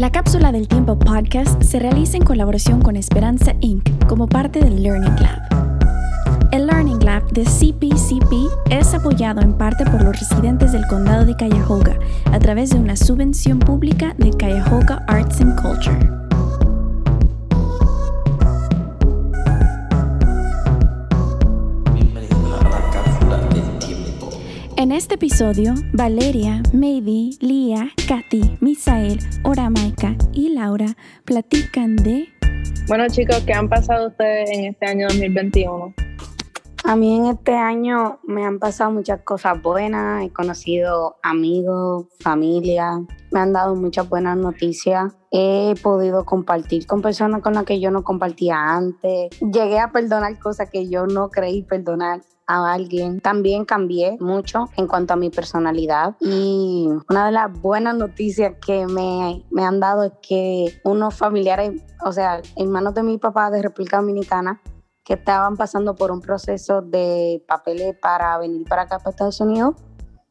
La cápsula del tiempo podcast se realiza en colaboración con Esperanza Inc. como parte del Learning Lab. El Learning Lab de CPCP es apoyado en parte por los residentes del condado de Cuyahoga a través de una subvención pública de Cuyahoga Arts and Culture. En este episodio, Valeria, Maydi, Lía, Katy, Misael, Oramaika y Laura platican de... Bueno chicos, ¿qué han pasado ustedes en este año 2021? A mí en este año me han pasado muchas cosas buenas, he conocido amigos, familia, me han dado muchas buenas noticias, he podido compartir con personas con las que yo no compartía antes, llegué a perdonar cosas que yo no creí perdonar a alguien. También cambié mucho en cuanto a mi personalidad y una de las buenas noticias que me, me han dado es que unos familiares, o sea, hermanos de mi papá de República Dominicana, que estaban pasando por un proceso de papeles para venir para acá, para Estados Unidos,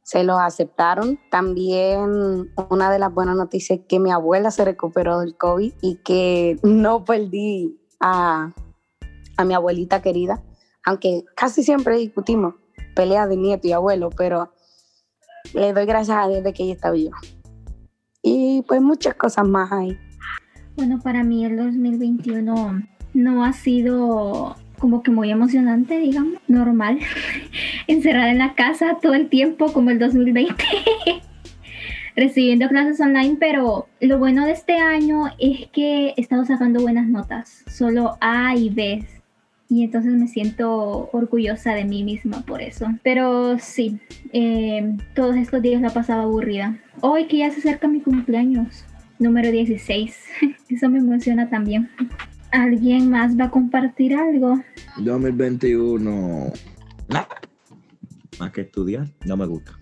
se los aceptaron. También una de las buenas noticias es que mi abuela se recuperó del COVID y que no perdí a, a mi abuelita querida aunque casi siempre discutimos peleas de nieto y abuelo, pero le doy gracias a Dios de que ella está viva. Y pues muchas cosas más hay. Bueno, para mí el 2021 no ha sido como que muy emocionante, digamos, normal, encerrada en la casa todo el tiempo como el 2020, recibiendo clases online, pero lo bueno de este año es que he estado sacando buenas notas, solo A y B y entonces me siento orgullosa de mí misma por eso. Pero sí, eh, todos estos días la pasaba aburrida. Hoy que ya se acerca mi cumpleaños, número 16, eso me emociona también. ¿Alguien más va a compartir algo? 2021, nada. Más que estudiar, no me gusta.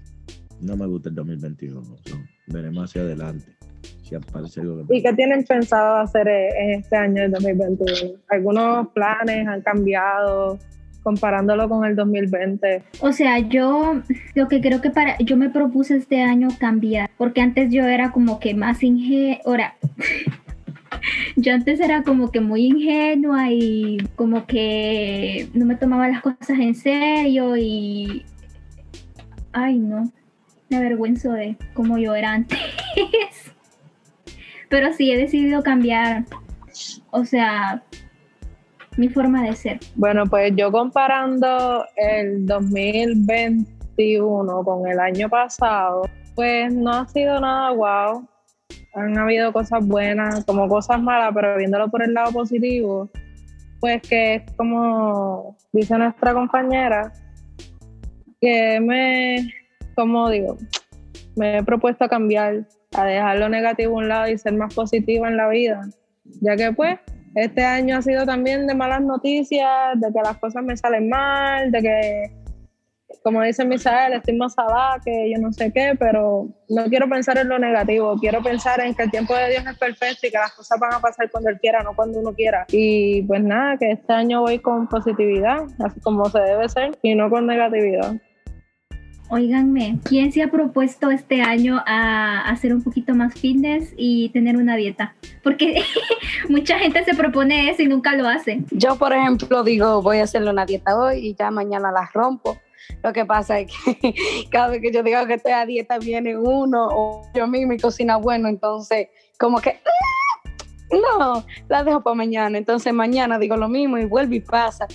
No me gusta el 2021. veremos hacia adelante. ¿Y qué tienen pensado hacer en este año, el 2021? ¿Algunos planes han cambiado? comparándolo con el 2020? O sea, yo lo que creo que para yo me propuse este año cambiar, porque antes yo era como que más ingenua, yo antes era como que muy ingenua y como que no me tomaba las cosas en serio y ay no, me avergüenzo de cómo yo era antes. pero sí he decidido cambiar, o sea, mi forma de ser. Bueno, pues yo comparando el 2021 con el año pasado, pues no ha sido nada guau. Han habido cosas buenas, como cosas malas, pero viéndolo por el lado positivo, pues que es como dice nuestra compañera, que me, como digo, me he propuesto cambiar a dejar lo negativo a un lado y ser más positiva en la vida, ya que pues este año ha sido también de malas noticias, de que las cosas me salen mal, de que, como dice Misael, estoy más abajo, que yo no sé qué, pero no quiero pensar en lo negativo, quiero pensar en que el tiempo de Dios es perfecto y que las cosas van a pasar cuando Él quiera, no cuando uno quiera. Y pues nada, que este año voy con positividad, así como se debe ser, y no con negatividad. Óiganme, ¿quién se ha propuesto este año a hacer un poquito más fitness y tener una dieta? Porque mucha gente se propone eso y nunca lo hace. Yo, por ejemplo, digo, voy a hacerle una dieta hoy y ya mañana la rompo. Lo que pasa es que cada vez que yo digo que estoy a dieta viene uno o yo mismo mi cocina bueno, entonces como que ah, no, la dejo para mañana. Entonces mañana digo lo mismo y vuelve y pasa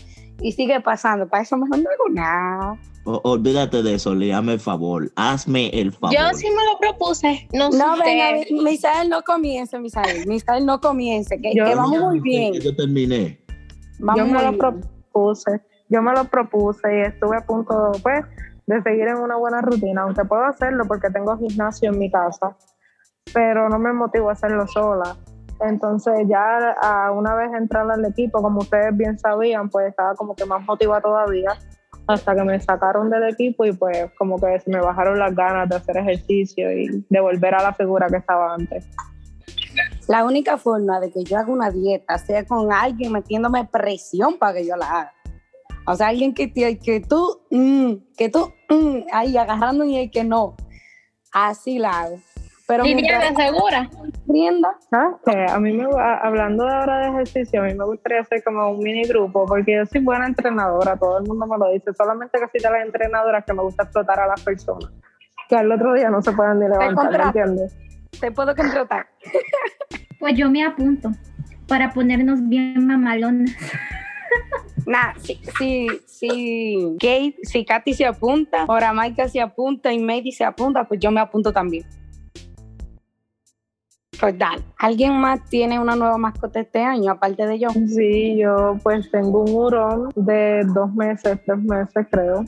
y sigue pasando. Para eso mejor no hago nada olvídate de eso, le el favor, hazme el favor. Yo sí me lo propuse, no, no venga, Misael, no comience, Misael, Misael, no comience, que, vamos muy bien. Yo terminé. yo me lo propuse, yo me lo propuse y estuve a punto, pues, de seguir en una buena rutina, aunque puedo hacerlo porque tengo gimnasio en mi casa, pero no me motivo a hacerlo sola. Entonces ya una vez entrar al equipo, como ustedes bien sabían, pues estaba como que más motivada todavía hasta que me sacaron del equipo y pues como que me bajaron las ganas de hacer ejercicio y de volver a la figura que estaba antes. La única forma de que yo haga una dieta sea con alguien metiéndome presión para que yo la haga. O sea, alguien que, que tú, mm, que tú, mm, ahí agarrando y el que no. Así la hago. Pero mientras segura. rienda, ¿Sabes qué? A mí me a- hablando de ahora de ejercicio, a mí me gustaría hacer como un mini grupo, porque yo soy buena entrenadora, todo el mundo me lo dice, solamente que soy de las entrenadoras que me gusta explotar a las personas, que al otro día no se pueden ni levantar. ¿entiendes? te puedo contratar. Pues yo me apunto para ponernos bien mamalonas. Nah, si, si, si, Kate, si Katy se apunta, ahora Maika se apunta y Mady se apunta, pues yo me apunto también. Pues. ¿Alguien más tiene una nueva mascota este año, aparte de yo? Sí, yo pues tengo un hurón de dos meses, tres meses creo,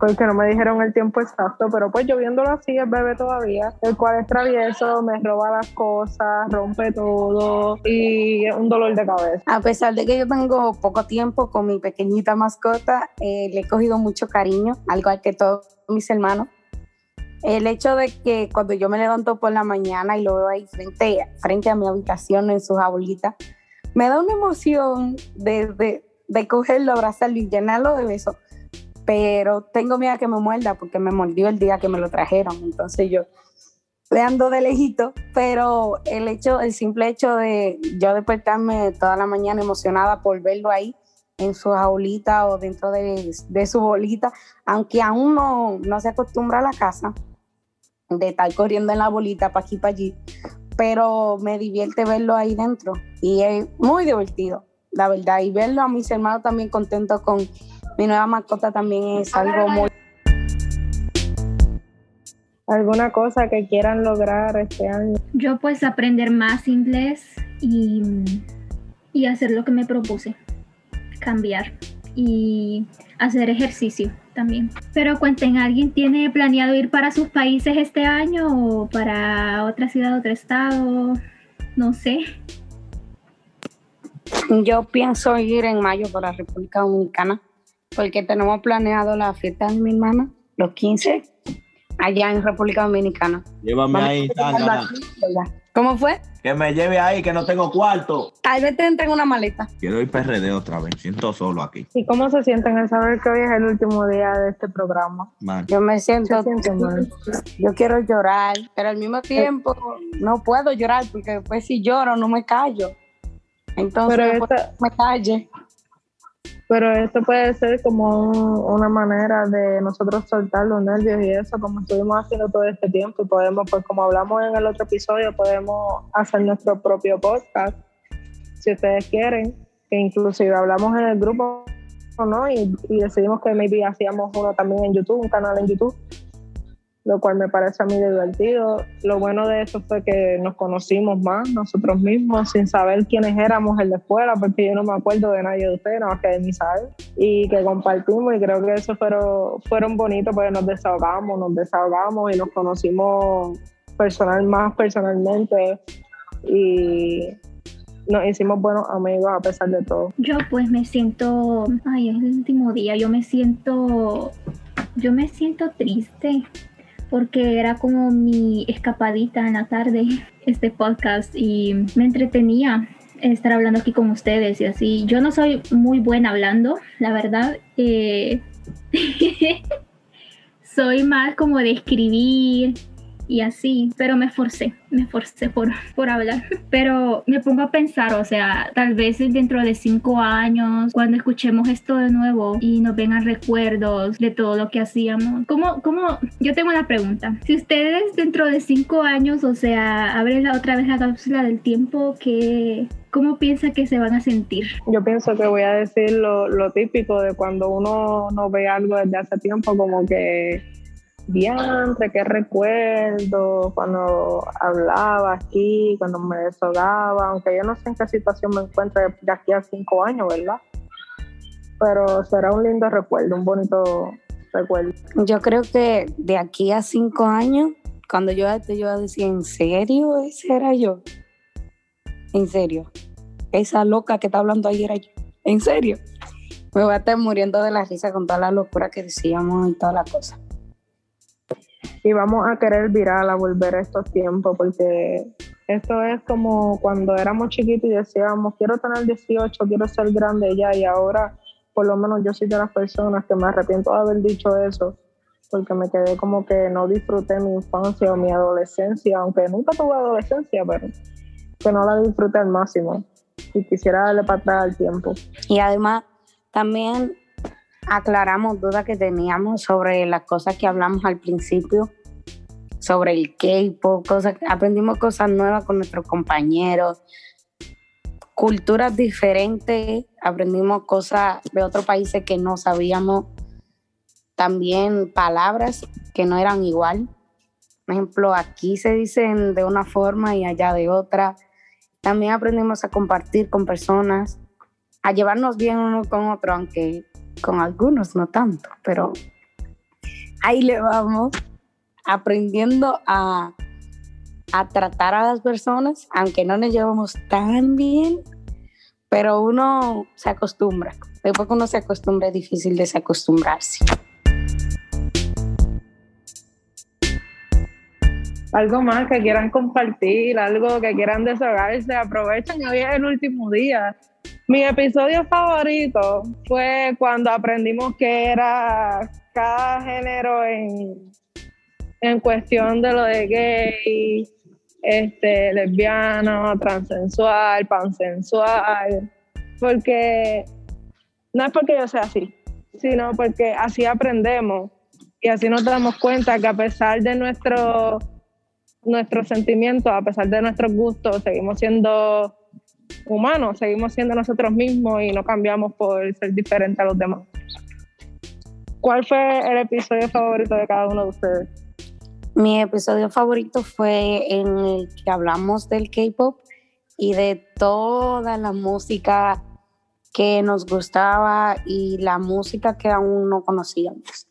porque no me dijeron el tiempo exacto, pero pues yo viéndolo así, es bebé todavía, el cual es travieso, me roba las cosas, rompe todo y es un dolor de cabeza. A pesar de que yo tengo poco tiempo con mi pequeñita mascota, eh, le he cogido mucho cariño, al igual que todos mis hermanos. El hecho de que cuando yo me levanto por la mañana y lo veo ahí frente, frente a mi habitación en su jaulita, me da una emoción de, de, de cogerlo, abrazarlo y llenarlo de besos. Pero tengo miedo que me muerda porque me mordió el día que me lo trajeron. Entonces yo le ando de lejito, pero el hecho, el simple hecho de yo despertarme toda la mañana emocionada por verlo ahí en su jaulita o dentro de, de su bolita, aunque aún no, no se acostumbra a la casa, de estar corriendo en la bolita para aquí para allí, pero me divierte verlo ahí dentro y es muy divertido, la verdad, y verlo a mis hermanos también contentos con mi nueva mascota también es algo muy... ¿Alguna cosa que quieran lograr este año? Yo pues aprender más inglés y, y hacer lo que me propuse, cambiar y hacer ejercicio también. Pero cuenten, ¿alguien tiene planeado ir para sus países este año o para otra ciudad, otro estado? No sé. Yo pienso ir en mayo para República Dominicana porque tenemos planeado la fiesta de mi hermana, los 15, allá en República Dominicana. Llévame Vamos ahí. ¿Cómo fue? Que me lleve ahí, que no tengo cuarto. Tal vez te entren una maleta. Quiero ir PRD otra vez. Siento solo aquí. ¿Y cómo se sienten al saber que hoy es el último día de este programa? Man. Yo me siento, Se siente mal. yo quiero llorar, pero al mismo tiempo no puedo llorar porque después si lloro no me callo. Entonces Pero esta- me calle. Pero esto puede ser como un- una manera de nosotros soltar los nervios y eso, como estuvimos haciendo todo este tiempo. Y podemos, pues como hablamos en el otro episodio, podemos hacer nuestro propio podcast, si ustedes quieren, que inclusive hablamos en el grupo, ¿no? Y, y decidimos que maybe hacíamos uno también en YouTube, un canal en YouTube, lo cual me parece a mí divertido. Lo bueno de eso fue que nos conocimos más nosotros mismos, sin saber quiénes éramos en la escuela, porque yo no me acuerdo de nadie de ustedes, nada más que de Misael, y que compartimos, y creo que eso fueron, fueron bonitos porque nos desahogamos, nos desahogamos y nos conocimos personal, más personalmente, y nos hicimos buenos amigos a pesar de todo. Yo pues me siento, ay, es el último día, yo me siento, yo me siento triste porque era como mi escapadita en la tarde, este podcast, y me entretenía estar hablando aquí con ustedes y así. Yo no soy muy buena hablando, la verdad. eh, soy más como de escribir y así, pero me esforcé, me esforcé por, por hablar. Pero me pongo a pensar, o sea, tal vez dentro de cinco años, cuando escuchemos esto de nuevo y nos vengan recuerdos de todo lo que hacíamos, ¿cómo, cómo? Yo tengo una pregunta. Si ustedes dentro de cinco años, o sea, abren la, otra vez la cápsula del tiempo, ¿qué, ¿cómo piensa que se van a sentir? Yo pienso que voy a decir lo, lo típico de cuando uno no ve algo desde hace tiempo, como que, diantre, qué recuerdo, cuando hablaba aquí, cuando me desahogaba, aunque yo no sé en qué situación me encuentro de aquí a cinco años, ¿verdad? Pero será un lindo recuerdo, un bonito recuerdo. Yo creo que de aquí a cinco años, cuando yo esté, yo voy a decir, ¿en serio ese era yo? ¿En serio? Esa loca que está hablando ahí era yo. ¿En serio? Me voy a estar muriendo de la risa con toda la locura que decíamos y todas las cosas. Y vamos a querer viral a volver a estos tiempos porque esto es como cuando éramos chiquitos y decíamos quiero tener 18, quiero ser grande ya y ahora por lo menos yo soy de las personas que me arrepiento de haber dicho eso porque me quedé como que no disfruté mi infancia o mi adolescencia, aunque nunca tuve adolescencia, pero que no la disfruté al máximo y quisiera darle para atrás al tiempo. Y además, también aclaramos dudas que teníamos sobre las cosas que hablamos al principio, sobre el K-pop, aprendimos cosas nuevas con nuestros compañeros, culturas diferentes, aprendimos cosas de otros países que no sabíamos, también palabras que no eran igual. Por ejemplo, aquí se dicen de una forma y allá de otra. También aprendimos a compartir con personas, a llevarnos bien uno con otro, aunque con algunos no tanto, pero ahí le vamos aprendiendo a, a tratar a las personas, aunque no nos llevamos tan bien, pero uno se acostumbra. Después que uno se acostumbra es difícil desacostumbrarse. Algo más que quieran compartir, algo que quieran desahogarse, aprovechen hoy es el último día. Mi episodio favorito fue cuando aprendimos que era cada género en, cuestión de lo de gay, este, lesbiano, transensual, pansensual, porque no es porque yo sea así, sino porque así aprendemos y así nos damos cuenta que a pesar de nuestro, nuestros sentimientos, a pesar de nuestros gustos, seguimos siendo humanos, seguimos siendo nosotros mismos y no cambiamos por ser diferentes a los demás. ¿Cuál fue el episodio favorito de cada uno de ustedes? Mi episodio favorito fue en el que hablamos del K-pop y de toda la música que nos gustaba y la música que aún no conocíamos.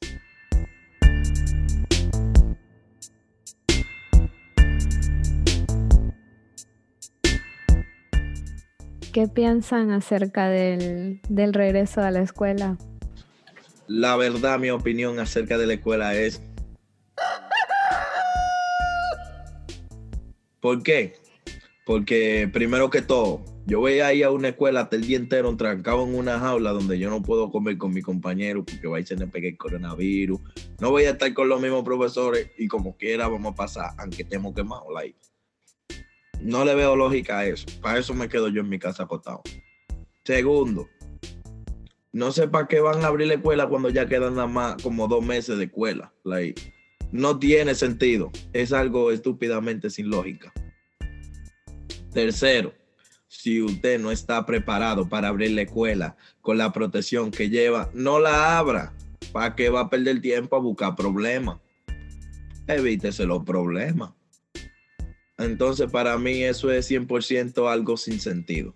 ¿Qué piensan acerca del, del regreso a la escuela? La verdad, mi opinión acerca de la escuela es... ¿Por qué? Porque primero que todo, yo voy a ir a una escuela hasta el día entero trancado en una jaula donde yo no puedo comer con mi compañero porque va a ser me pegue el coronavirus. No voy a estar con los mismos profesores y como quiera vamos a pasar, aunque estemos quemados. Like. No le veo lógica a eso. Para eso me quedo yo en mi casa acostado. Segundo, no sé para qué van a abrir la escuela cuando ya quedan nada más como dos meses de escuela. Like, no tiene sentido. Es algo estúpidamente sin lógica. Tercero, si usted no está preparado para abrir la escuela con la protección que lleva, no la abra. ¿Para qué va a perder tiempo a buscar problemas? Evítese los problemas. Entonces, para mí eso es 100% algo sin sentido.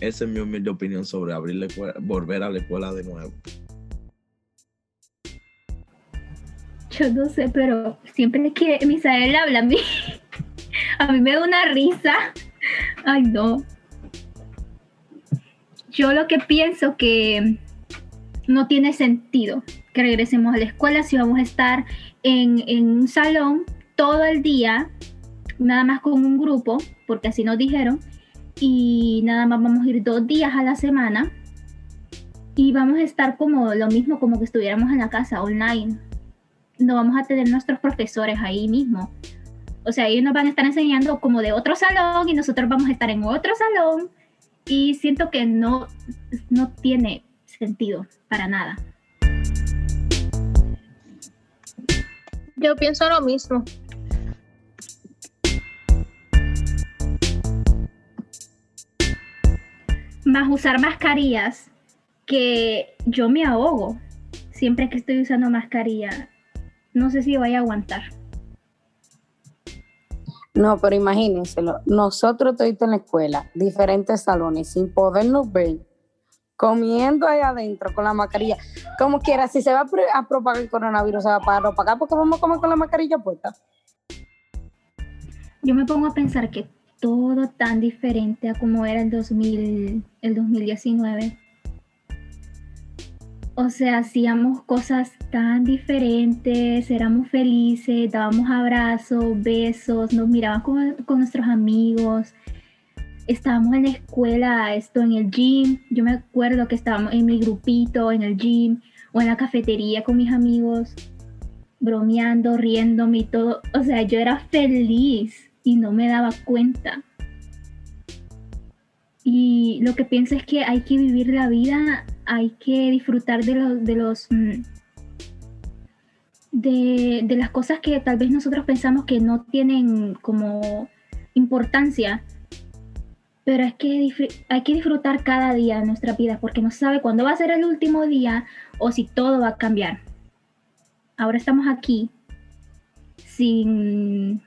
Esa es mi humilde opinión sobre abrir la escuela, volver a la escuela de nuevo. Yo no sé, pero siempre que Misael habla a mí, a mí me da una risa. Ay, no. Yo lo que pienso que no tiene sentido que regresemos a la escuela si vamos a estar en, en un salón todo el día nada más con un grupo, porque así nos dijeron, y nada más vamos a ir dos días a la semana y vamos a estar como lo mismo como que estuviéramos en la casa online. No vamos a tener nuestros profesores ahí mismo. O sea, ellos nos van a estar enseñando como de otro salón y nosotros vamos a estar en otro salón y siento que no, no tiene sentido para nada. Yo pienso lo mismo. Más usar mascarillas que yo me ahogo siempre que estoy usando mascarilla. No sé si voy a aguantar. No, pero imagínenselo, nosotros estoy en la escuela, diferentes salones, sin podernos ver, comiendo ahí adentro con la mascarilla. Como quiera, si se va a propagar el coronavirus, se va a propagar porque vamos a comer con la mascarilla puesta. Yo me pongo a pensar que todo tan diferente a como era el, 2000, el 2019. O sea, hacíamos cosas tan diferentes, éramos felices, dábamos abrazos, besos, nos mirábamos con, con nuestros amigos, estábamos en la escuela, esto en el gym, yo me acuerdo que estábamos en mi grupito, en el gym, o en la cafetería con mis amigos, bromeando, riéndome y todo. O sea, yo era feliz y no me daba cuenta. Y lo que pienso es que hay que vivir la vida, hay que disfrutar de los, de los mm, de, de, las cosas que tal vez nosotros pensamos que no tienen como importancia. Pero es que hay que disfrutar cada día de nuestra vida porque no sabe cuándo va a ser el último día o si todo va a cambiar. Ahora estamos aquí sin,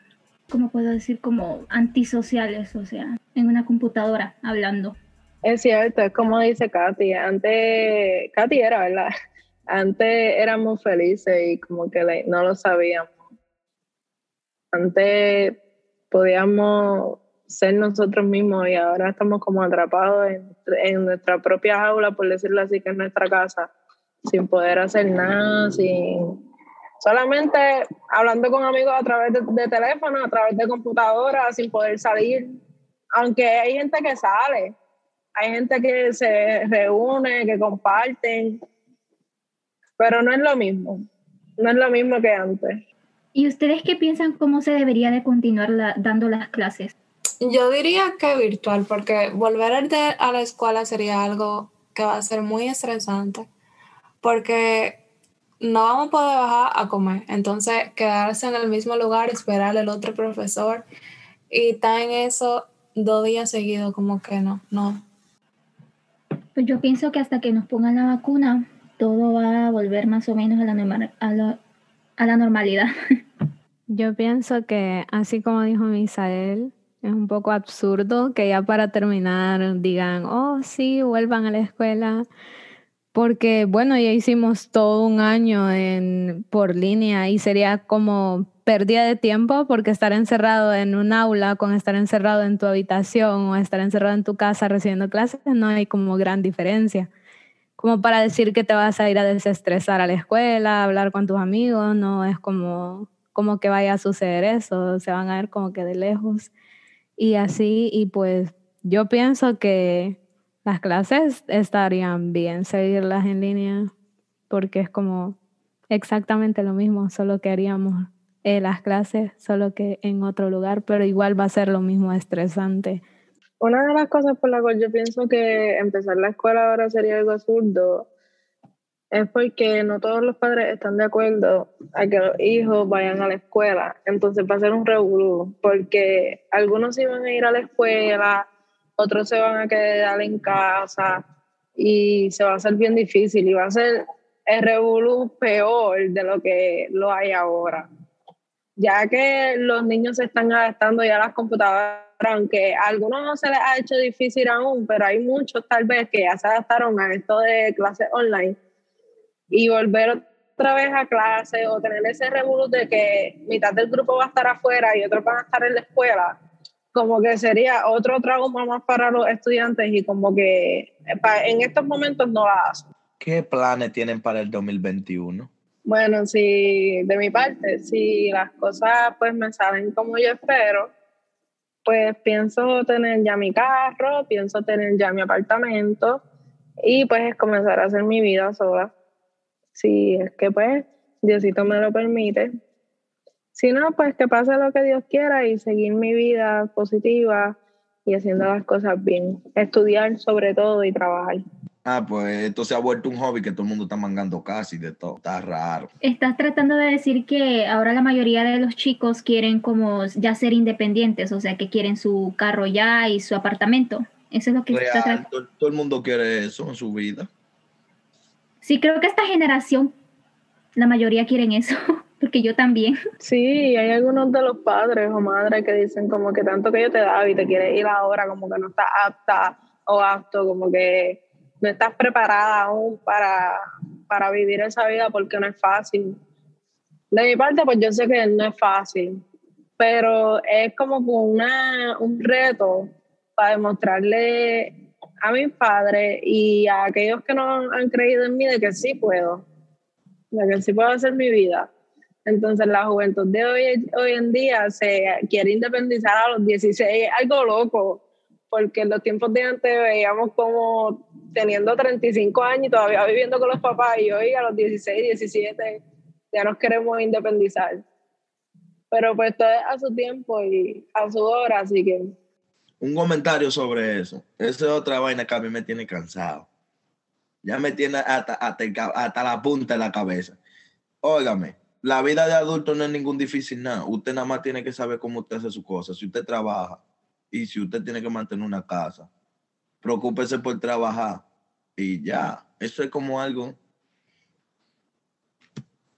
¿cómo puedo decir? Como antisociales, o sea, en una computadora hablando. Es cierto, es como dice Katy. Antes, Katy era, ¿verdad? Antes éramos felices y como que no lo sabíamos. Antes podíamos ser nosotros mismos y ahora estamos como atrapados en, nuestra propia aula, por decirlo así, que es nuestra casa, sin poder hacer nada, sin solamente hablando con amigos a través de, teléfono, a través de computadora, sin poder salir. Aunque hay gente que sale, hay gente que se reúne, que comparten, pero no es lo mismo, no es lo mismo que antes. ¿Y ustedes qué piensan cómo se debería de continuar dando las clases? Yo diría que virtual, porque volver a la escuela sería algo que va a ser muy estresante, porque no vamos a poder bajar a comer, entonces quedarse en el mismo lugar, esperar al otro profesor y estar en eso dos días seguidos, como que no, no. Pues yo pienso que hasta que nos pongan la vacuna, todo va a volver más o menos a la, a a la normalidad. Yo pienso que, así como dijo Misael, es un poco absurdo que ya para terminar digan, oh, sí, vuelvan a la escuela. Porque, bueno, ya hicimos todo un año en, por línea y sería como pérdida de tiempo porque estar encerrado en un aula con estar encerrado en tu habitación o estar encerrado en tu casa recibiendo clases no hay como gran diferencia. Como para decir que te vas a ir a desestresar a la escuela, a hablar con tus amigos, no es como, como que vaya a suceder eso, se van a ver como que de lejos. Y así, y pues yo pienso que las clases estarían bien seguirlas en línea porque es como exactamente lo mismo, solo que haríamos eh, las clases, solo que en otro lugar, pero igual va a ser lo mismo estresante una de las cosas por las cuales yo pienso que empezar la escuela ahora sería algo absurdo es porque no todos los padres están de acuerdo a que los hijos vayan a la escuela. Entonces va a ser un revolú, porque algunos iban a ir a la escuela, otros se van a quedar en casa y se va a hacer bien difícil y va a ser el revolú peor de lo que lo hay ahora. Ya que los niños se están adaptando ya a las computadoras aunque a algunos no se les ha hecho difícil aún, pero hay muchos tal vez que ya se adaptaron a esto de clases online y volver otra vez a clase o tener ese revuelo de que mitad del grupo va a estar afuera y otros van a estar en la escuela, como que sería otro trauma más para los estudiantes y como que en estos momentos no la hacen. ¿Qué planes tienen para el 2021? Bueno, si de mi parte, si las cosas pues me salen como yo espero, pues pienso tener ya mi carro, pienso tener ya mi apartamento y pues comenzar a hacer mi vida sola. Si es que pues Diosito me lo permite. Si no, pues que pase lo que Dios quiera y seguir mi vida positiva y haciendo las cosas bien. Estudiar sobre todo y trabajar. Ah, pues esto se ha vuelto un hobby que todo el mundo está mangando casi de todo. Está raro. Estás tratando de decir que ahora la mayoría de los chicos quieren como ya ser independientes, o sea, que quieren su carro ya y su apartamento. Eso es lo que está tratando. Todo, todo el mundo quiere eso en su vida. Sí, creo que esta generación, la mayoría quieren eso, porque yo también. Sí, hay algunos de los padres o madres que dicen como que tanto que yo te daba y te quieres ir ahora, como que no estás apta o apto, como que no estás preparada aún para, para vivir esa vida porque no es fácil. De mi parte, pues yo sé que no es fácil, pero es como una, un reto para demostrarle a mis padres y a aquellos que no han creído en mí de que sí puedo, de que sí puedo hacer mi vida. Entonces la juventud de hoy, hoy en día se quiere independizar a los 16, algo loco, porque en los tiempos de antes veíamos como teniendo 35 años y todavía viviendo con los papás y hoy a los 16, 17 ya nos queremos independizar. Pero pues todo es a su tiempo y a su hora, así que... Un comentario sobre eso. Esa es otra vaina que a mí me tiene cansado. Ya me tiene hasta, hasta, la punta de la cabeza. Óigame, la vida de adulto no es ningún difícil nada. Usted nada más tiene que saber cómo usted hace su cosa. Si usted trabaja y si usted tiene que mantener una casa, preocúpese por trabajar y ya. Eso es como algo.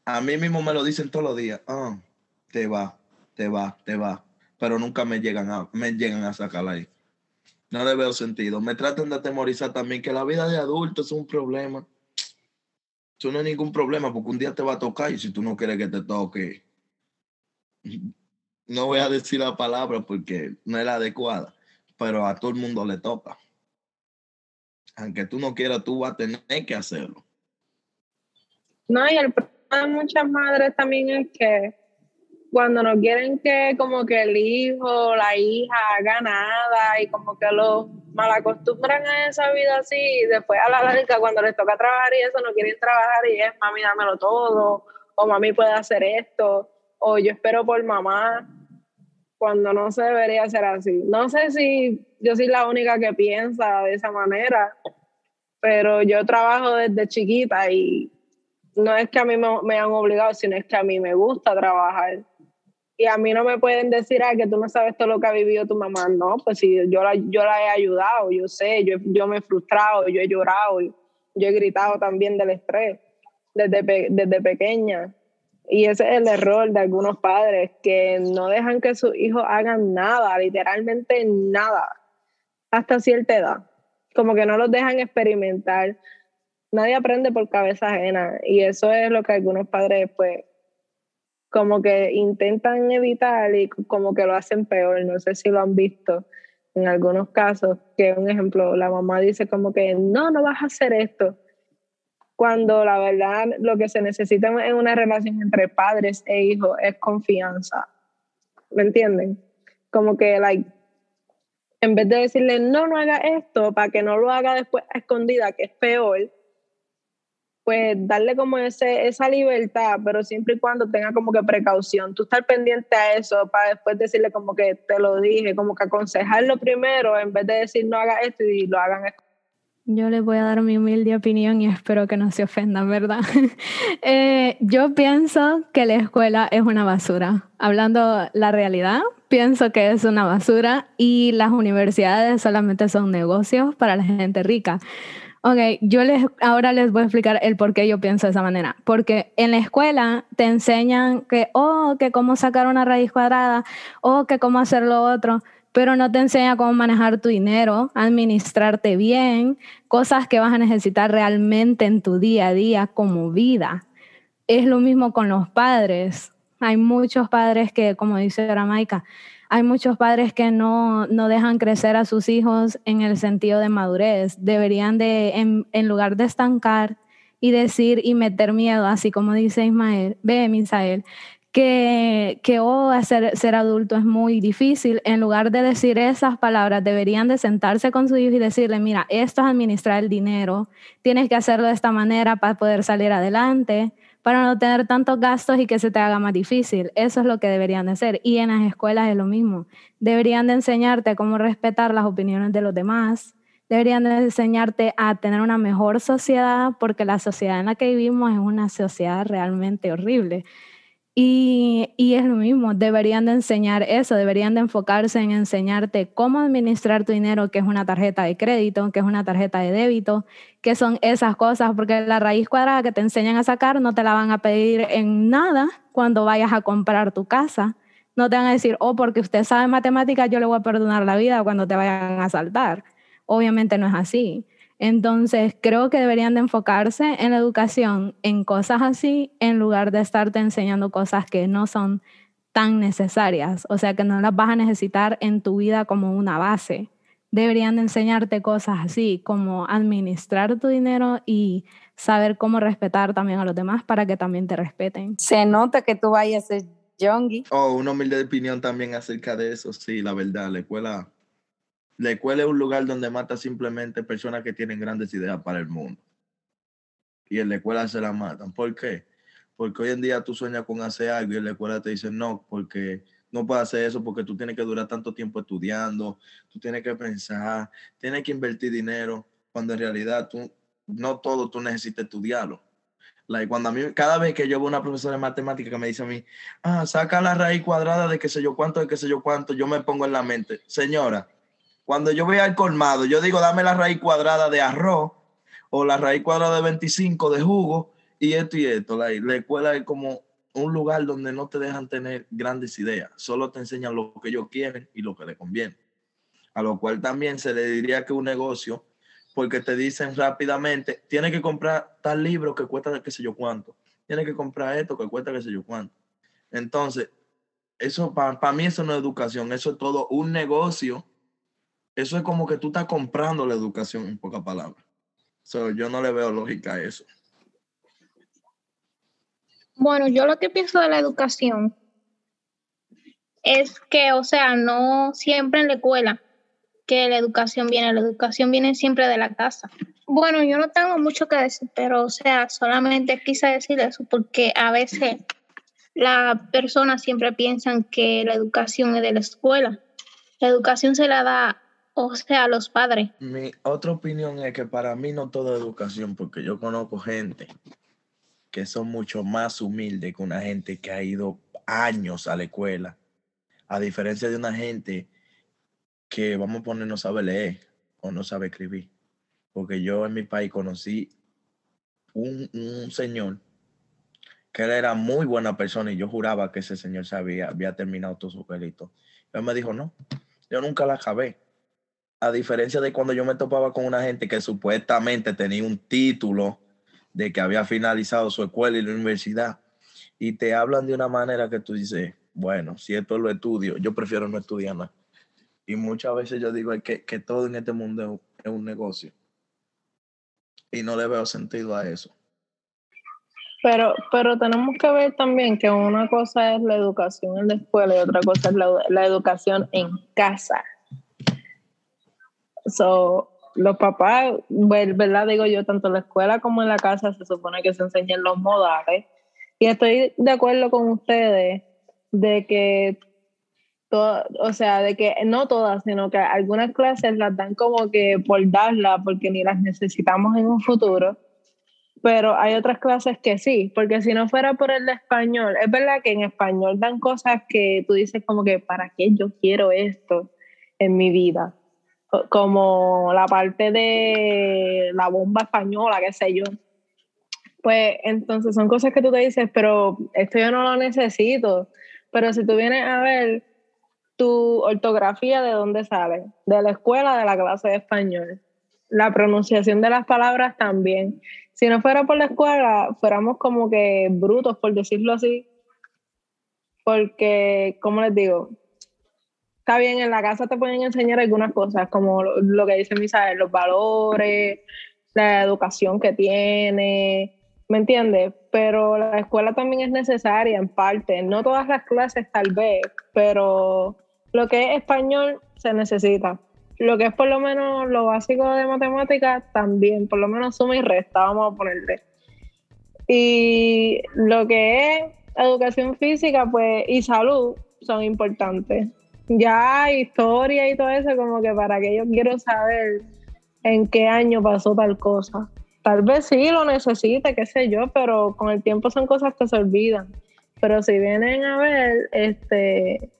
A mí mismo me lo dicen todos los días. Ah, te va, te va, te va. Pero nunca me llegan a, me llegan a sacar ahí. No le veo sentido. Me tratan de atemorizar también que la vida de adulto es un problema. Eso no es ningún problema porque un día te va a tocar y si tú no quieres que te toque, no voy a decir la palabra porque no es la adecuada, pero a todo el mundo le toca. Aunque tú no quieras, tú vas a tener que hacerlo. No, y el problema de muchas madres también es que cuando no quieren que como que el hijo o la hija haga nada y como que los malacostumbran a esa vida así y después a la larga cuando les toca trabajar y eso no quieren trabajar y es mami dámelo todo o mami puede hacer esto o yo espero por mamá cuando no se debería hacer así. No sé si yo soy la única que piensa de esa manera, pero yo trabajo desde chiquita y no es que a mí me, me han obligado, sino es que a mí me gusta trabajar y a mí no me pueden decir, ah, que tú no sabes todo lo que ha vivido tu mamá. No, pues si yo la, yo la he ayudado, yo sé, yo, yo me he frustrado, yo he llorado, yo he gritado también del estrés desde, desde pequeña. Y ese es el error de algunos padres, que no dejan que sus hijos hagan nada, literalmente nada, hasta cierta edad. Como que no los dejan experimentar. Nadie aprende por cabeza ajena. Y eso es lo que algunos padres, pues, como que intentan evitar y como que lo hacen peor. No sé si lo han visto en algunos casos, que un ejemplo, la mamá dice como que no, no vas a hacer esto. Cuando la verdad lo que se necesita en una relación entre padres e hijos es confianza. ¿Me entienden? Como que, like, en vez de decirle no, no haga esto, para que no lo haga después a escondida, que es peor, pues darle como ese, esa libertad, pero siempre y cuando tenga como que precaución. Tú estar pendiente a eso para después decirle como que te lo dije, como que aconsejarlo primero en vez de decir no haga esto y lo hagan. Yo les voy a dar mi humilde opinión y espero que no se ofendan, ¿verdad? eh, yo pienso que la escuela es una basura. Hablando la realidad, pienso que es una basura y las universidades solamente son negocios para la gente rica. Ok, yo les, ahora les voy a explicar el por qué yo pienso de esa manera. Porque en la escuela te enseñan que, oh, que cómo sacar una raíz cuadrada, oh, que cómo hacer lo otro, pero no te enseña cómo manejar tu dinero, administrarte bien, cosas que vas a necesitar realmente en tu día a día como vida. Es lo mismo con los padres. Hay muchos padres que, como dice Ramaica, hay muchos padres que no, no, dejan crecer a sus hijos en el sentido de madurez. Deberían de, en, lugar de estancar y decir y meter miedo, así como dice Ismael, ve, Misael, que, que oh, ser, ser adulto es muy difícil, en lugar de decir esas palabras, deberían de sentarse con su hijo y decirle, mira, esto es administrar el dinero, tienes que hacerlo de esta manera para poder salir adelante para no tener tantos gastos y que se te haga más difícil. Eso es lo que deberían de hacer. Y en las escuelas es lo mismo. Deberían de enseñarte cómo respetar las opiniones de los demás. Deberían de enseñarte a tener una mejor sociedad, porque la sociedad en la que vivimos es una sociedad realmente horrible. Y, y, es lo mismo, deberían de enseñar eso, deberían de enfocarse en enseñarte cómo administrar tu dinero, que es una tarjeta de crédito, que es una tarjeta de débito, que son esas cosas, porque la raíz cuadrada que te enseñan a sacar no te la van a pedir en nada cuando vayas a comprar tu casa. No te van a decir, oh, porque usted sabe matemáticas, yo le voy a perdonar la vida cuando te vayan a saltar. Obviamente no es así. Entonces, creo que deberían de enfocarse en la educación, en cosas así, en lugar de estarte enseñando cosas que no son tan necesarias, o sea, que no las vas a necesitar en tu vida como una base. Deberían de enseñarte cosas así, como administrar tu dinero y saber cómo respetar también a los demás para que también te respeten. Se nota que tú vayas a ser youngie. Oh, una humilde opinión también acerca de eso, sí, la verdad, la escuela la escuela es un lugar donde mata simplemente personas que tienen grandes ideas para el mundo. Y en la escuela se la matan. ¿Por qué? Porque hoy en día tú sueñas con hacer algo y en la escuela te dicen no, porque no puedes hacer eso porque tú tienes que durar tanto tiempo estudiando, tú tienes que pensar, tienes que invertir dinero, cuando en realidad tú, no todo tú necesitas estudiarlo. Like, cuando a mí, cada vez que yo veo una profesora de matemática que me dice a mí, ah, saca la raíz cuadrada de qué sé yo cuánto, de qué sé yo cuánto, yo me pongo en la mente, señora, cuando yo voy al colmado, yo digo, dame la raíz cuadrada de arroz o la raíz cuadrada de 25 de jugo y esto y esto. La, la escuela es como un lugar donde no te dejan tener grandes ideas, solo te enseñan lo que ellos quieren y lo que les conviene. A lo cual también se le diría que un negocio, porque te dicen rápidamente, tienes que comprar tal libro que cuesta qué sé yo cuánto, tienes que comprar esto que cuesta qué sé yo cuánto. Entonces, eso para mí eso no es educación, eso es todo un negocio. Eso es como que tú estás comprando la educación en pocas palabras. So, yo no le veo lógica a eso. Bueno, yo lo que pienso de la educación es que, o sea, no siempre en la escuela que la educación viene, la educación viene siempre de la casa. Bueno, yo no tengo mucho que decir, pero, o sea, solamente quise decir eso porque a veces las personas siempre piensan que la educación es de la escuela. La educación se la da, o sea, los padres. Mi otra opinión es que para mí no toda educación, porque yo conozco gente que son mucho más humildes que una gente que ha ido años a la escuela, a diferencia de una gente que, vamos a poner, no sabe leer o no sabe escribir. Porque yo en mi país conocí un, un señor que era muy buena persona y yo juraba que ese señor sabía, había terminado todo su pelito. Él me dijo, no, yo nunca la acabé. A diferencia de cuando yo me topaba con una gente que supuestamente tenía un título de que había finalizado su escuela y la universidad y te hablan de una manera que tú dices, bueno, si esto lo estudio, yo prefiero no estudiar nada. Y muchas veces yo digo que, que todo en este mundo es un negocio. Y no le veo sentido a eso. Pero, pero tenemos que ver también que una cosa es la educación en la escuela y otra cosa es la, la educación en casa. So, los papás, ¿verdad? Digo yo, tanto en la escuela como en la casa se supone que se enseñan los modales. Y estoy de acuerdo con ustedes de que, o sea, de que no todas, sino que algunas clases las dan como que por darlas, porque ni las necesitamos en un futuro. Pero hay otras clases que sí, porque si no fuera por el de español, es verdad que en español dan cosas que tú dices como que, ¿para qué yo quiero esto en mi vida? Como la parte de la bomba española, qué sé yo. Pues entonces son cosas que tú te dices, pero esto yo no lo necesito. Pero si tú vienes a ver tu ortografía, ¿de dónde sale? De la escuela, de la clase de español. La pronunciación de las palabras también. Si no fuera por la escuela, fuéramos como que brutos, por decirlo así. Porque, como les digo, está bien, en la casa te pueden enseñar algunas cosas, como lo, que dice Misael, los valores, la educación que tiene, ¿me entiendes? Pero la escuela también es necesaria en parte, no todas las clases tal vez, pero lo que es español se necesita. Lo que es por lo menos lo básico de matemáticas también, por lo menos suma y resta, vamos a ponerle. Y lo que es educación física pues y salud son importantes ya historia y todo eso, como que para que yo quiero saber en qué año pasó tal cosa. Tal vez sí lo necesite, qué sé yo, pero con el tiempo son cosas que se olvidan. Pero si vienen a ver, este,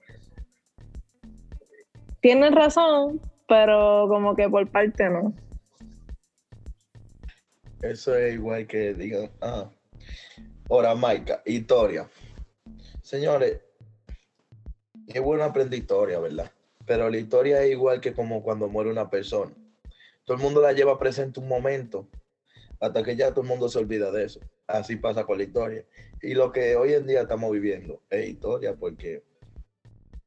tienen razón, pero como que por parte no. Eso es igual que digan, ah, ahora Maika, historia. Señores, es bueno aprender historia, ¿verdad? Pero la historia es igual que como cuando muere una persona. Todo el mundo la lleva presente un momento, hasta que ya todo el mundo se olvida de eso. Así pasa con la historia. Y lo que hoy en día estamos viviendo es historia, porque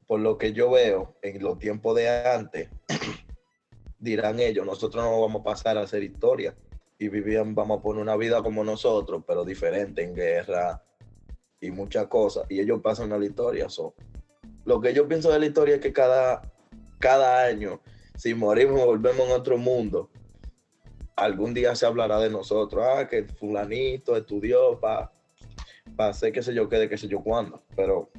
por lo que yo veo en los tiempos de antes, dirán ellos, nosotros no vamos a pasar a hacer historia y vivían, vamos a poner una vida como nosotros, pero diferente en guerra y muchas cosas. Y ellos pasan a la historia. So, lo que yo pienso de la historia es que cada, cada año si morimos volvemos en otro mundo, algún día se hablará de nosotros. Ah, que fulanito estudió para pa hacer qué sé yo qué, de qué sé yo cuándo. Pero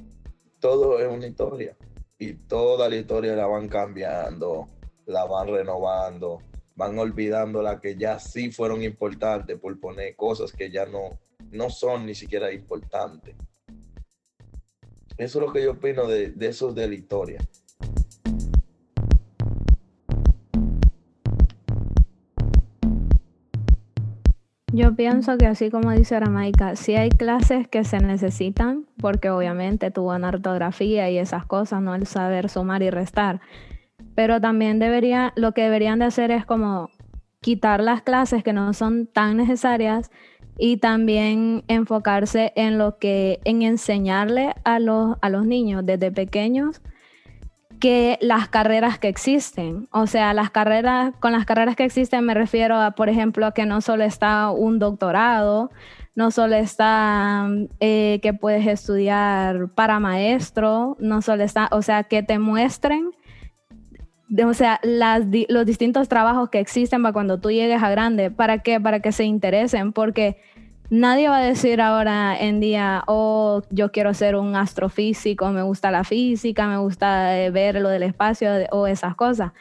todo es una historia. Y toda la historia la van cambiando, la van renovando, van olvidando las que ya sí fueron importantes por poner cosas que ya no, no son ni siquiera importantes. Eso es lo que yo opino de, de eso de la historia. Yo pienso que así como dice Ramaica, sí hay clases que se necesitan, porque obviamente tu buena ortografía y esas cosas, no el saber sumar y restar. Pero también debería, lo que deberían de hacer es como quitar las clases que no son tan necesarias y también enfocarse en lo que, en enseñarle a los, a los niños desde pequeños que las carreras que existen. O sea, las carreras, con las carreras que existen me refiero a, por ejemplo, que no solo está un doctorado, no solo está eh, que puedes estudiar para maestro, no solo está, o sea, que te muestren, o sea, los distintos trabajos que existen para cuando tú llegues a grande. ¿Para qué? Para que se interesen, porque Nadie va a decir ahora en día, oh, yo quiero ser un astrofísico, me gusta la física, me gusta eh, ver lo del espacio o esas cosas.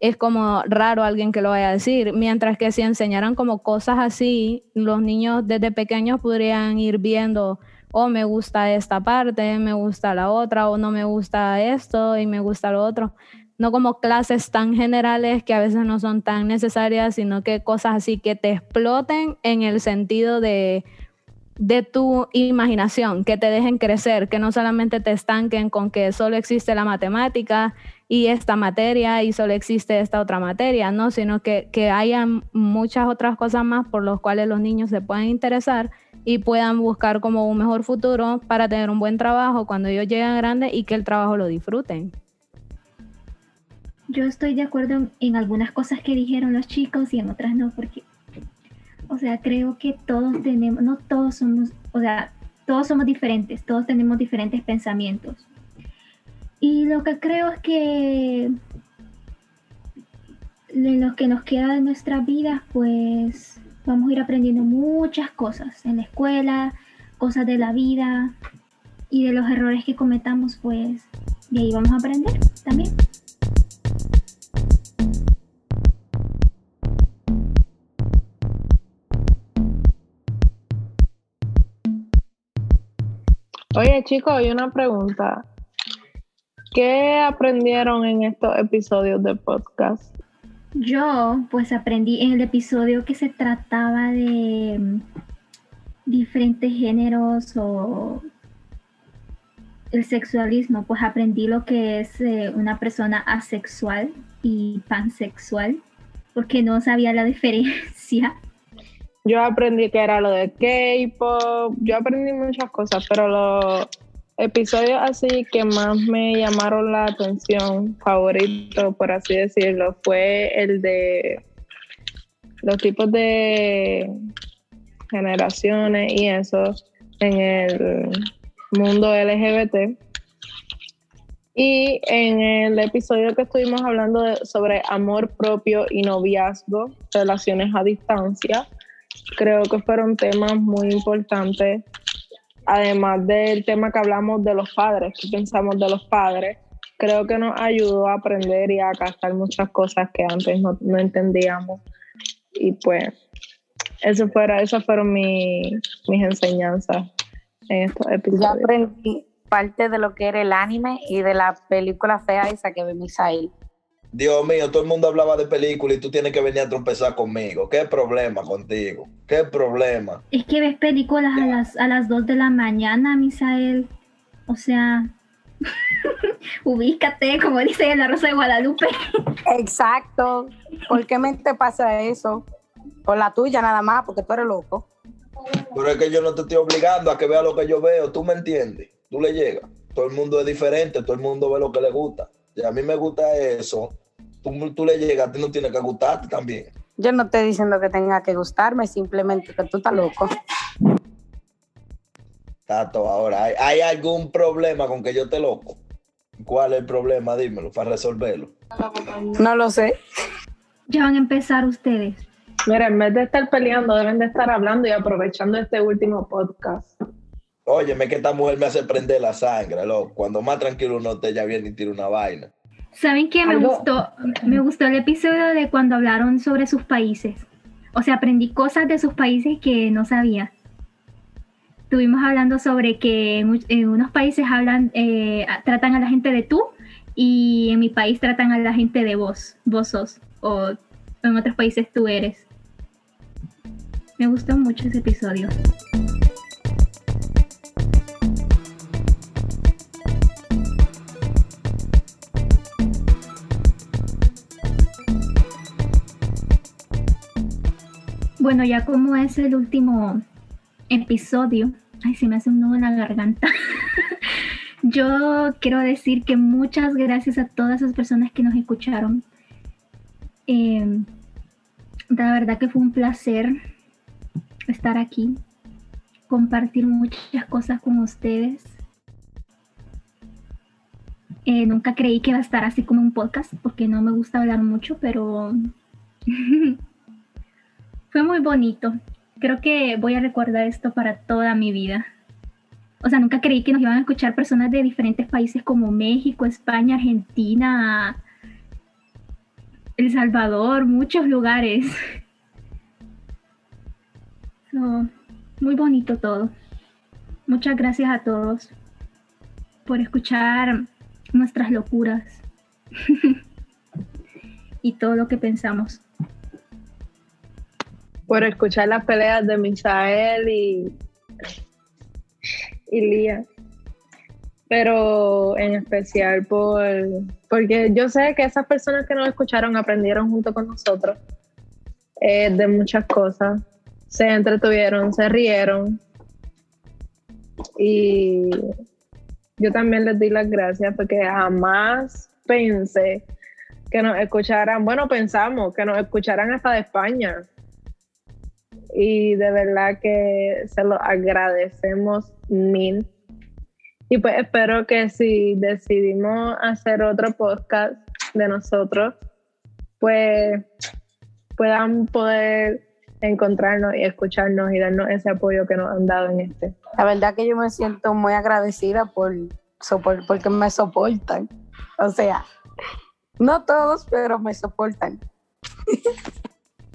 Es como raro alguien que lo vaya a decir. Mientras que si enseñaran como cosas así, los niños desde pequeños podrían ir viendo, oh, me gusta esta parte, me gusta la otra, o no me gusta esto y me gusta lo otro no como clases tan generales que a veces no son tan necesarias, sino que cosas así que te exploten en el sentido de, de tu imaginación, que te dejen crecer, que no solamente te estanquen con que solo existe la matemática y esta materia y solo existe esta otra materia, ¿no? Sino que, que haya muchas otras cosas más por las cuales los niños se puedan interesar y puedan buscar como un mejor futuro para tener un buen trabajo cuando ellos lleguen grandes y que el trabajo lo disfruten. Yo estoy de acuerdo en, algunas cosas que dijeron los chicos y en otras no, porque, o sea, creo que todos tenemos, no todos somos, o sea, todos somos diferentes, todos tenemos diferentes pensamientos. Y lo que creo es que en lo que nos queda de nuestra vida, pues vamos a ir aprendiendo muchas cosas en la escuela, cosas de la vida y de los errores que cometamos, pues de ahí vamos a aprender también. Oye, chicos, hay una pregunta. ¿Qué aprendieron en estos episodios de podcast? Yo, pues aprendí en el episodio que se trataba de mm, diferentes géneros o el sexualismo, pues aprendí lo que es eh, una persona asexual y pansexual, porque no sabía la diferencia. Yo aprendí que era lo de K-pop, yo aprendí muchas cosas, pero los episodios así que más me llamaron la atención, favorito, por así decirlo, fue el de los tipos de generaciones y eso en el mundo LGBT. Y en el episodio que estuvimos hablando sobre amor propio y noviazgo, relaciones a distancia, creo que fueron temas muy importantes, además del tema que hablamos de los padres, que pensamos de los padres, creo que nos ayudó a aprender y a captar muchas cosas que antes no, entendíamos. Y pues, eso fuera, esas fueron mis enseñanzas en estos episodios. Yo aprendí parte de lo que era el anime y de la película fea esa que ve Misael. Dios mío, todo el mundo hablaba de película y tú tienes que venir a trompezar conmigo. ¿Qué problema contigo? ¿Qué problema? Es que ves películas a las, a las 2 de la mañana, Misael. O sea, ubícate, como dice en la Rosa de Guadalupe. Exacto. ¿Por qué me te pasa eso? Por la tuya nada más, porque tú eres loco. Pero es que yo no te estoy obligando a que vea lo que yo veo, tú me entiendes. Tú le llegas. Todo el mundo es diferente, todo el mundo ve lo que le gusta. Y a mí me gusta eso tú, le llegas, no tiene que gustarte también. Yo no estoy diciendo que tenga que gustarme, simplemente que tú estás loco. Tato, ahora, ¿hay, algún problema con que yo esté loco? ¿Cuál es el problema? Dímelo, para resolverlo. No lo sé. Ya van a empezar ustedes. Mira, en vez de estar peleando, deben de estar hablando y aprovechando este último podcast. Óyeme, que esta mujer me hace prender la sangre, loco. Cuando más tranquilo uno esté, ya viene y tira una vaina. ¿Saben qué? Me Algo- gustó, me gustó el episodio de cuando hablaron sobre sus países. O sea, aprendí cosas de sus países que no sabía. Estuvimos hablando sobre que en, unos países hablan, eh, tratan a la gente de tú y en mi país tratan a la gente de vos, vos sos. O en otros países tú eres. Me gustó mucho ese episodio. Bueno, ya como es el último episodio, ay, se me hace un nudo en la garganta. Yo quiero decir que muchas gracias a todas esas personas que nos escucharon. Eh, la verdad que fue un placer estar aquí, compartir muchas cosas con ustedes. Eh, nunca creí que iba a estar así como un podcast, porque no me gusta hablar mucho, pero fue muy bonito. Creo que voy a recordar esto para toda mi vida. O sea, nunca creí que nos iban a escuchar personas de diferentes países como México, España, Argentina, El Salvador, muchos lugares. So, muy bonito todo. Muchas gracias a todos por escuchar nuestras locuras y todo lo que pensamos. Por escuchar las peleas de Misael y, y Lía. Pero en especial por porque yo sé que esas personas que nos escucharon aprendieron junto con nosotros eh, de muchas cosas. Se entretuvieron, se rieron. Y yo también les di las gracias porque jamás pensé que nos escucharan, bueno, pensamos que nos escucharan hasta de España. Y de verdad que se lo agradecemos mil. Y pues espero que si decidimos hacer otro podcast de nosotros, pues puedan poder encontrarnos y escucharnos y darnos ese apoyo que nos han dado en este. La verdad que yo me siento muy agradecida por, sopor- porque me soportan. O sea, no todos, pero me soportan.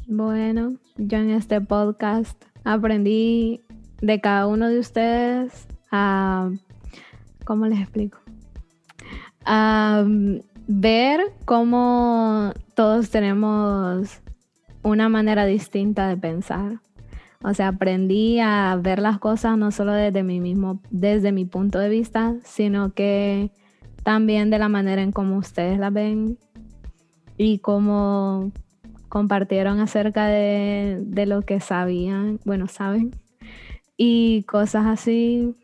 Bueno, yo en este podcast aprendí de cada uno de ustedes a, ¿cómo les explico? A ver cómo todos tenemos una manera distinta de pensar. O sea, aprendí a ver las cosas no solo desde mi mismo, desde mi punto de vista, sino que también de la manera en cómo ustedes la ven y cómo compartieron acerca de, de lo que sabían, bueno, saben, y cosas así.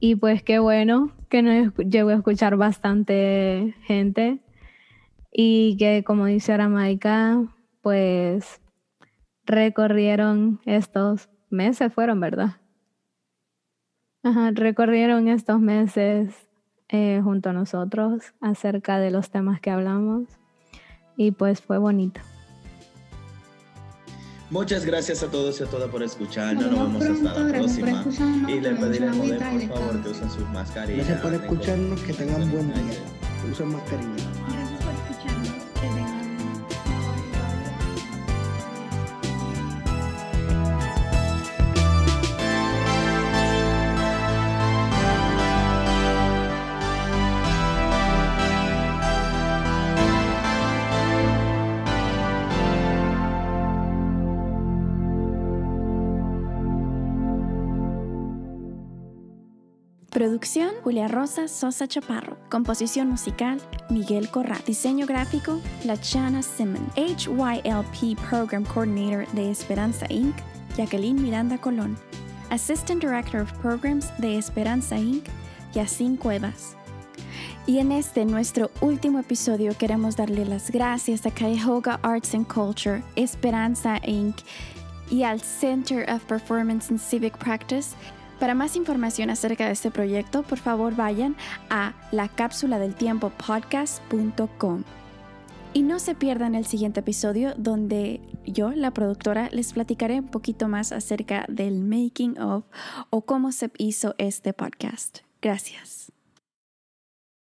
Y pues qué bueno que nos llegó a escuchar bastante gente y que como dice Aramaica, pues recorrieron estos meses, fueron, ¿verdad? Recorrieron estos meses eh, junto a nosotros acerca de los temas que hablamos y pues fue bonito. Muchas gracias a todos y a todas por escucharnos. Nos Nos vemos hasta la próxima. Y pediremos de suavita y por favor que usen sus mascarillas. Gracias por escucharnos, que tengan buen día. Usen mascarilla. Gracias por escucharnos. Producción Julia Rosa Sosa Chaparro. Composición musical Miguel Corral. Diseño gráfico Lachana Simon. HYLP Program Coordinator de Esperanza Inc. Jacqueline Miranda Colón. Assistant Director of Programs de Esperanza Inc. Yacine Cuevas. Y en este nuestro último episodio queremos darle las gracias a Cuyahoga Arts and Culture, Esperanza Inc. y al Center of Performance and Civic Practice Para más información acerca de este proyecto, por favor vayan a la cápsula del tiempo podcast.com. Y no se pierdan el siguiente episodio donde yo, la productora, les platicaré un poquito más acerca del making of o cómo se hizo este podcast. Gracias.